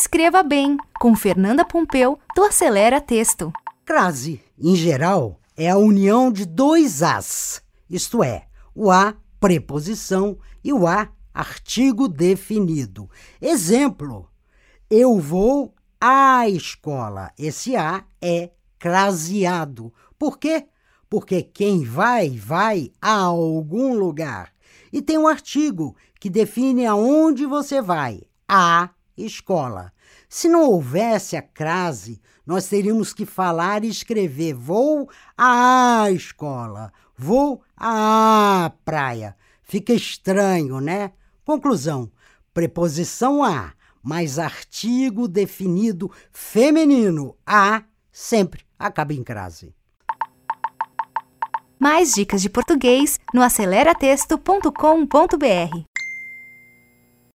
escreva bem, com Fernanda Pompeu, do Acelera Texto. Crase, em geral, é a união de dois As, isto é, o A, preposição, e o A, artigo definido. Exemplo: eu vou à escola. Esse A é craseado. Por quê? Porque quem vai, vai a algum lugar. E tem um artigo que define aonde você vai. A escola. Se não houvesse a crase, nós teríamos que falar e escrever: vou à escola, vou à praia. Fica estranho, né? Conclusão: preposição a mais artigo definido feminino a sempre acaba em crase. Mais dicas de português no aceleratexto.com.br.